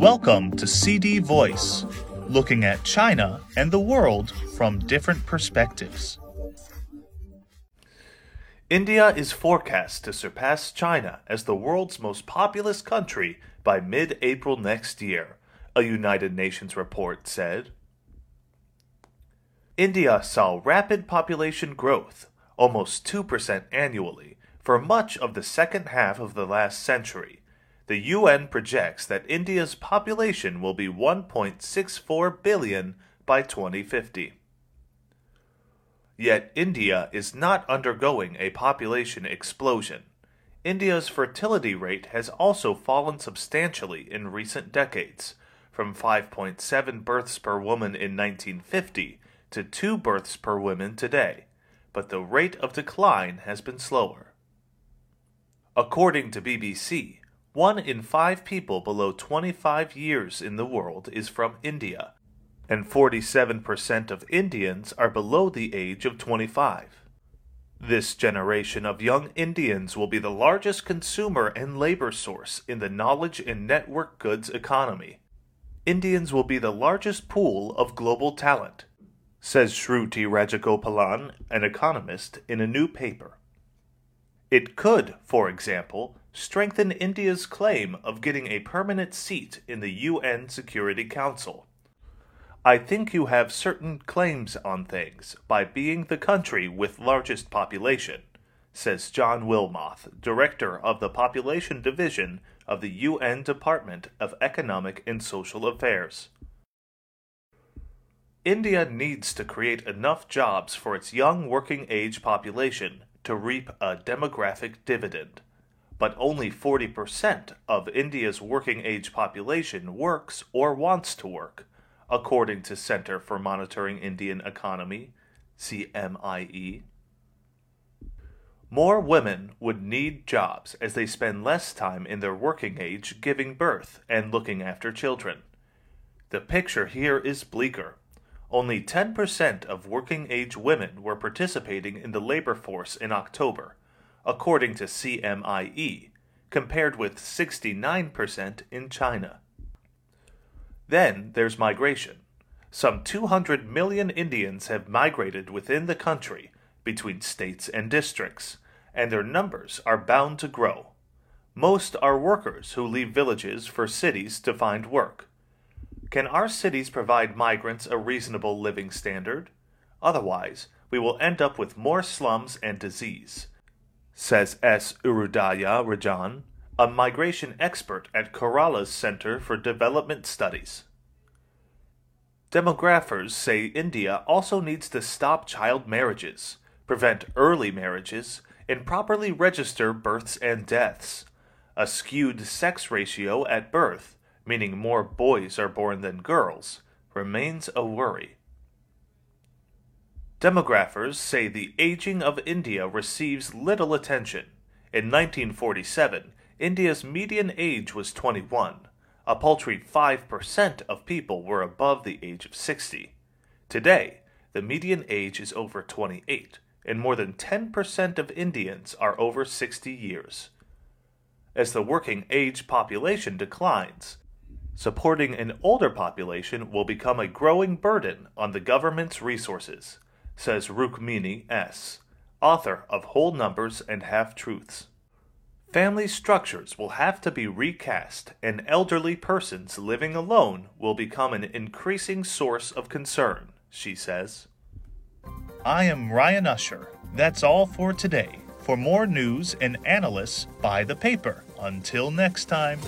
Welcome to CD Voice, looking at China and the world from different perspectives. India is forecast to surpass China as the world's most populous country by mid April next year, a United Nations report said. India saw rapid population growth, almost 2% annually, for much of the second half of the last century. The UN projects that India's population will be 1.64 billion by 2050. Yet India is not undergoing a population explosion. India's fertility rate has also fallen substantially in recent decades, from 5.7 births per woman in 1950 to 2 births per woman today, but the rate of decline has been slower. According to BBC, one in five people below 25 years in the world is from India, and 47% of Indians are below the age of 25. This generation of young Indians will be the largest consumer and labor source in the knowledge and network goods economy. Indians will be the largest pool of global talent, says Shruti Rajagopalan, an economist, in a new paper. It could, for example, strengthen India's claim of getting a permanent seat in the UN Security Council. I think you have certain claims on things by being the country with largest population, says John Wilmoth, director of the Population Division of the UN Department of Economic and Social Affairs. India needs to create enough jobs for its young working age population to reap a demographic dividend. But only 40% of India's working age population works or wants to work according to Center for Monitoring Indian Economy, CMIE. More women would need jobs as they spend less time in their working age giving birth and looking after children. The picture here is bleaker. Only 10% of working age women were participating in the labor force in October, according to CMIE, compared with 69% in China. Then there's migration. Some 200 million Indians have migrated within the country between states and districts, and their numbers are bound to grow. Most are workers who leave villages for cities to find work. Can our cities provide migrants a reasonable living standard? Otherwise, we will end up with more slums and disease, says S. Irudaya Rajan, a migration expert at Kerala's Center for Development Studies. Demographers say India also needs to stop child marriages, prevent early marriages, and properly register births and deaths. A skewed sex ratio at birth, meaning more boys are born than girls, remains a worry. Demographers say the aging of India receives little attention. In 1947, India's median age was 21. A paltry 5% of people were above the age of 60. Today, the median age is over 28, and more than 10% of Indians are over 60 years. As the working age population declines, supporting an older population will become a growing burden on the government's resources, says Rukmini S., author of Whole Numbers and Half Truths. Family structures will have to be recast, and elderly persons living alone will become an increasing source of concern, she says. I am Ryan Usher. That's all for today. For more news and analysis, buy the paper. Until next time.